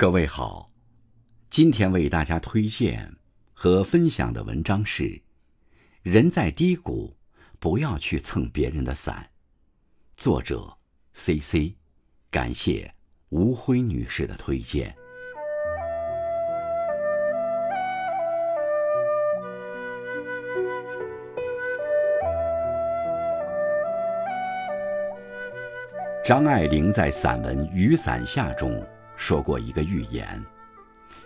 各位好，今天为大家推荐和分享的文章是：人在低谷，不要去蹭别人的伞。作者：C C，感谢吴辉女士的推荐。张爱玲在散文《雨伞下》中说过一个寓言：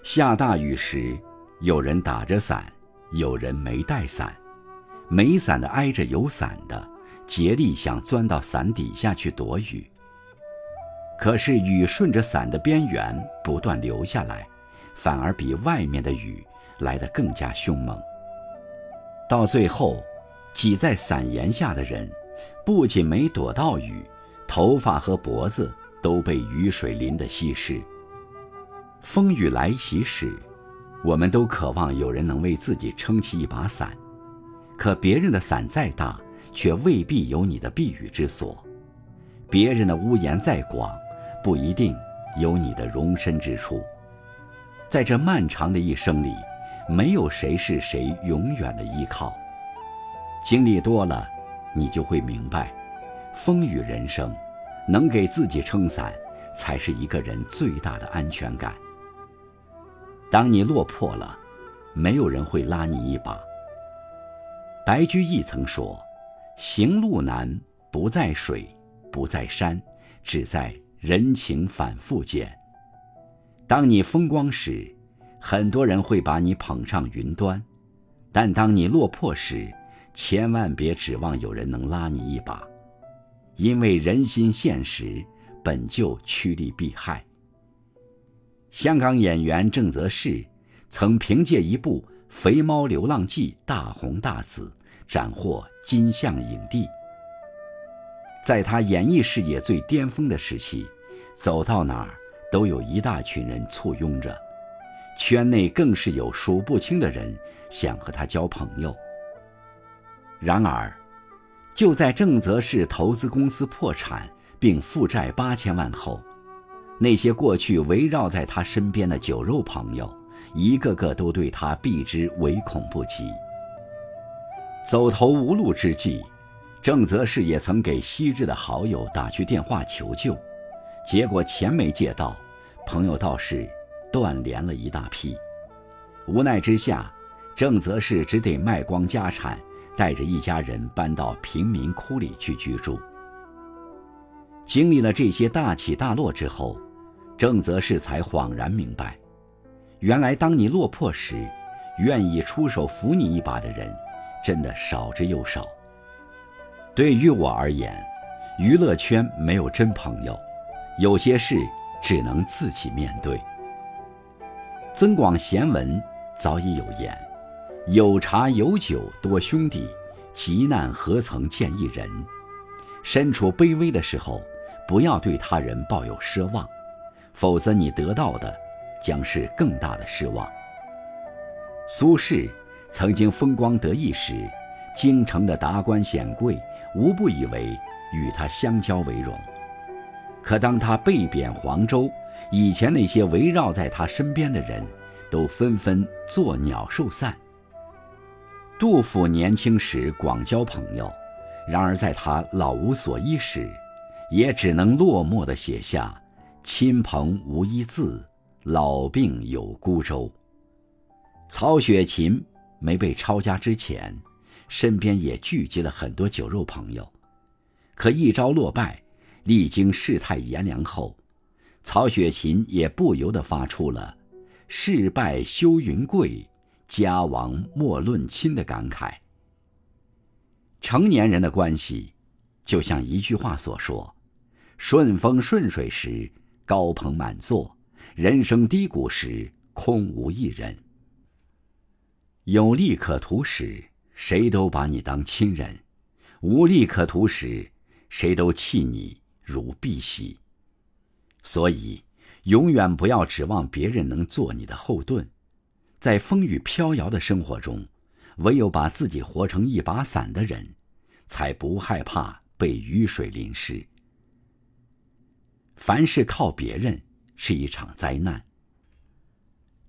下大雨时，有人打着伞，有人没带伞。没伞的挨着有伞的，竭力想钻到伞底下去躲雨。可是雨顺着伞的边缘不断流下来，反而比外面的雨来得更加凶猛。到最后，挤在伞檐下的人，不仅没躲到雨。头发和脖子都被雨水淋得稀释。风雨来袭时，我们都渴望有人能为自己撑起一把伞，可别人的伞再大，却未必有你的避雨之所；别人的屋檐再广，不一定有你的容身之处。在这漫长的一生里，没有谁是谁永远的依靠。经历多了，你就会明白。风雨人生，能给自己撑伞，才是一个人最大的安全感。当你落魄了，没有人会拉你一把。白居易曾说：“行路难，不在水，不在山，只在人情反复间。”当你风光时，很多人会把你捧上云端；但当你落魄时，千万别指望有人能拉你一把。因为人心现实，本就趋利避害。香港演员郑则仕曾凭借一部《肥猫流浪记》大红大紫，斩获金像影帝。在他演艺事业最巅峰的时期，走到哪儿都有一大群人簇拥着，圈内更是有数不清的人想和他交朋友。然而，就在郑则仕投资公司破产并负债八千万后，那些过去围绕在他身边的酒肉朋友，一个个都对他避之唯恐不及。走投无路之际，郑则仕也曾给昔日的好友打去电话求救，结果钱没借到，朋友倒是断联了一大批。无奈之下，郑则仕只得卖光家产。带着一家人搬到贫民窟里去居住。经历了这些大起大落之后，郑则仕才恍然明白，原来当你落魄时，愿意出手扶你一把的人，真的少之又少。对于我而言，娱乐圈没有真朋友，有些事只能自己面对。增广贤文早已有言。有茶有酒多兄弟，急难何曾见一人。身处卑微的时候，不要对他人抱有奢望，否则你得到的将是更大的失望。苏轼曾经风光得意时，京城的达官显贵无不以为与他相交为荣。可当他被贬黄州，以前那些围绕在他身边的人，都纷纷作鸟兽散。杜甫年轻时广交朋友，然而在他老无所依时，也只能落寞地写下“亲朋无一字，老病有孤舟”。曹雪芹没被抄家之前，身边也聚集了很多酒肉朋友，可一朝落败，历经世态炎凉后，曹雪芹也不由得发出了“事败休云贵”。家亡莫论亲的感慨。成年人的关系，就像一句话所说：“顺风顺水时，高朋满座；人生低谷时，空无一人。有利可图时，谁都把你当亲人；无利可图时，谁都弃你如敝屣。所以，永远不要指望别人能做你的后盾。”在风雨飘摇的生活中，唯有把自己活成一把伞的人，才不害怕被雨水淋湿。凡事靠别人是一场灾难，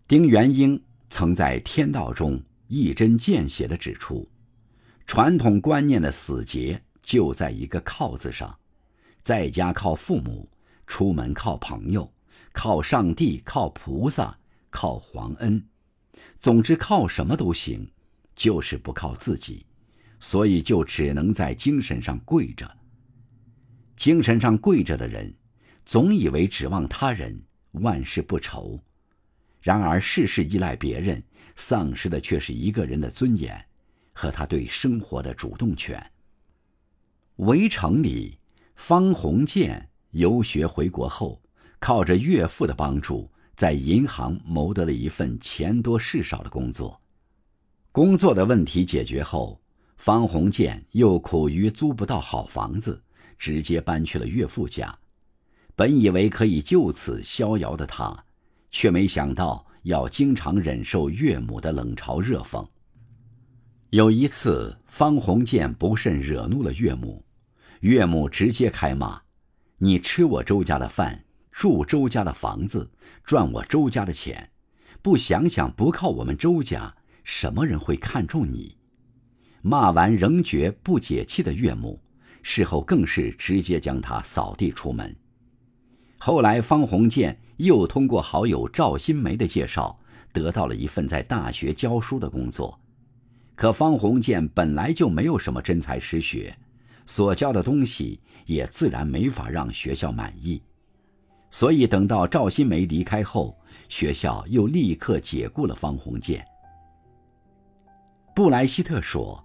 丁元英曾在《天道》中一针见血地指出，传统观念的死结就在一个“靠”字上，在家靠父母，出门靠朋友，靠上帝，靠菩萨，靠皇恩，总之靠什么都行，就是不靠自己，所以就只能在精神上跪着。精神上跪着的人，总以为指望他人，万事不愁。然而，事事依赖别人，丧失的却是一个人的尊严和他对生活的主动权。围城里，方鸿渐游学回国后，靠着岳父的帮助，在银行谋得了一份钱多事少的工作。工作的问题解决后，方鸿渐又苦于租不到好房子，直接搬去了岳父家。本以为可以就此逍遥的他。却没想到要经常忍受岳母的冷嘲热讽。有一次，方鸿渐不慎惹怒了岳母，岳母直接开骂：“你吃我周家的饭，住周家的房子，赚我周家的钱，不想想不靠我们周家，什么人会看重你？”骂完仍觉不解气的岳母，事后更是直接将他扫地出门。后来，方鸿渐又通过好友赵新梅的介绍，得到了一份在大学教书的工作。可方鸿渐本来就没有什么真才实学，所教的东西也自然没法让学校满意。所以，等到赵新梅离开后，学校又立刻解雇了方鸿渐。布莱希特说：“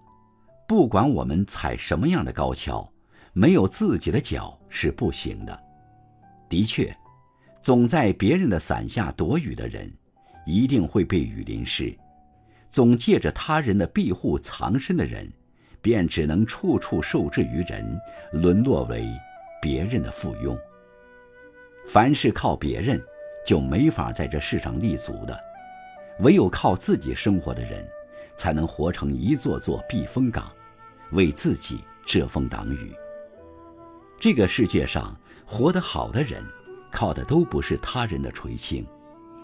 不管我们踩什么样的高跷，没有自己的脚是不行的。”的确，总在别人的伞下躲雨的人，一定会被雨淋湿；总借着他人的庇护藏身的人，便只能处处受制于人，沦落为别人的附庸。凡是靠别人，就没法在这世上立足的；唯有靠自己生活的人，才能活成一座座避风港，为自己遮风挡雨。这个世界上。活得好的人，靠的都不是他人的垂青，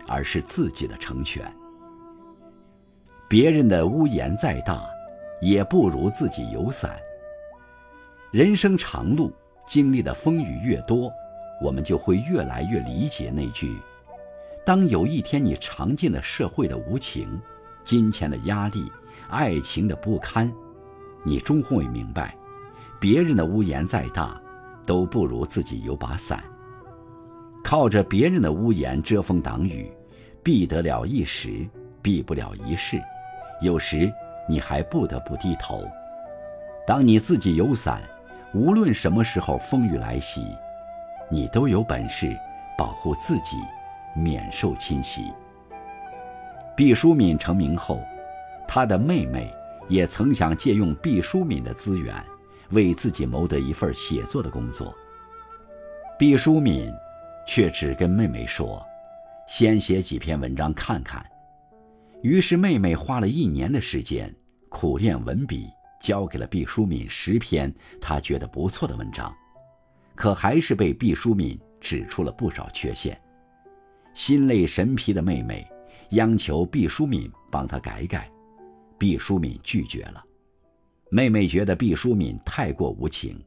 而是自己的成全。别人的屋檐再大，也不如自己有伞。人生长路，经历的风雨越多，我们就会越来越理解那句：当有一天你尝尽了社会的无情、金钱的压力、爱情的不堪，你终会明白，别人的屋檐再大。都不如自己有把伞。靠着别人的屋檐遮风挡雨，避得了一时，避不了一世。有时你还不得不低头。当你自己有伞，无论什么时候风雨来袭，你都有本事保护自己，免受侵袭。毕淑敏成名后，她的妹妹也曾想借用毕淑敏的资源。为自己谋得一份写作的工作，毕淑敏却只跟妹妹说：“先写几篇文章看看。”于是妹妹花了一年的时间苦练文笔，交给了毕淑敏十篇她觉得不错的文章，可还是被毕淑敏指出了不少缺陷。心累神疲的妹妹央求毕淑敏帮她改改，毕淑敏拒绝了。妹妹觉得毕淑敏太过无情，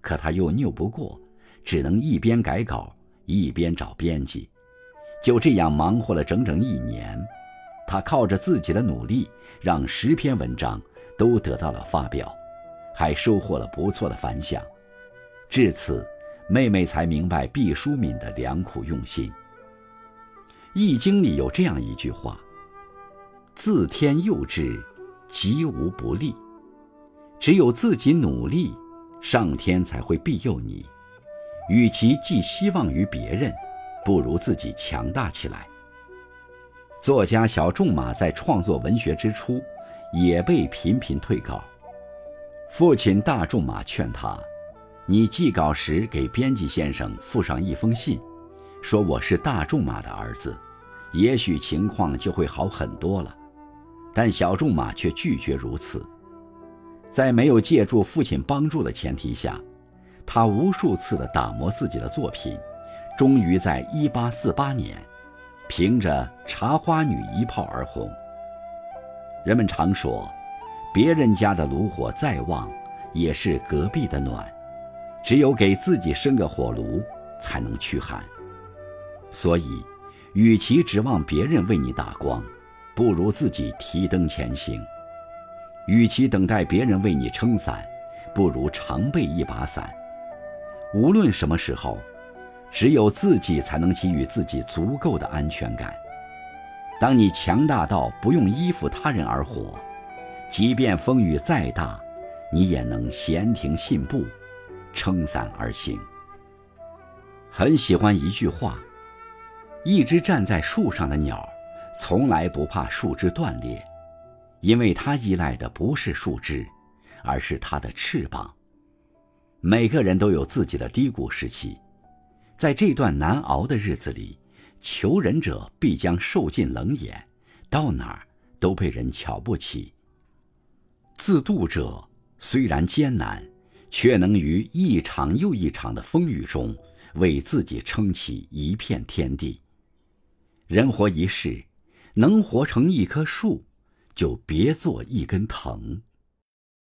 可她又拗不过，只能一边改稿一边找编辑，就这样忙活了整整一年。她靠着自己的努力，让十篇文章都得到了发表，还收获了不错的反响。至此，妹妹才明白毕淑敏的良苦用心。《易经》里有这样一句话：“自天佑之，吉无不利。”只有自己努力，上天才会庇佑你。与其寄希望于别人，不如自己强大起来。作家小仲马在创作文学之初，也被频频退稿。父亲大仲马劝他：“你寄稿时给编辑先生附上一封信，说我是大仲马的儿子，也许情况就会好很多了。”但小仲马却拒绝如此。在没有借助父亲帮助的前提下，他无数次的打磨自己的作品，终于在1848年，凭着茶花女一炮而红。人们常说，别人家的炉火再旺，也是隔壁的暖。只有给自己生个火炉，才能驱寒。所以，与其指望别人为你打光，不如自己提灯前行；与其等待别人为你撑伞，不如常备一把伞。无论什么时候，只有自己才能给予自己足够的安全感。当你强大到不用依附他人而活，即便风雨再大，你也能闲庭信步。撑伞而行。很喜欢一句话：一只站在树上的鸟，从来不怕树枝断裂，因为它依赖的不是树枝，而是它的翅膀。每个人都有自己的低谷时期，在这段难熬的日子里，求人者必将受尽冷眼，到哪儿都被人瞧不起。自渡者虽然艰难。却能于一场又一场的风雨中，为自己撑起一片天地。人活一世，能活成一棵树，就别做一根藤。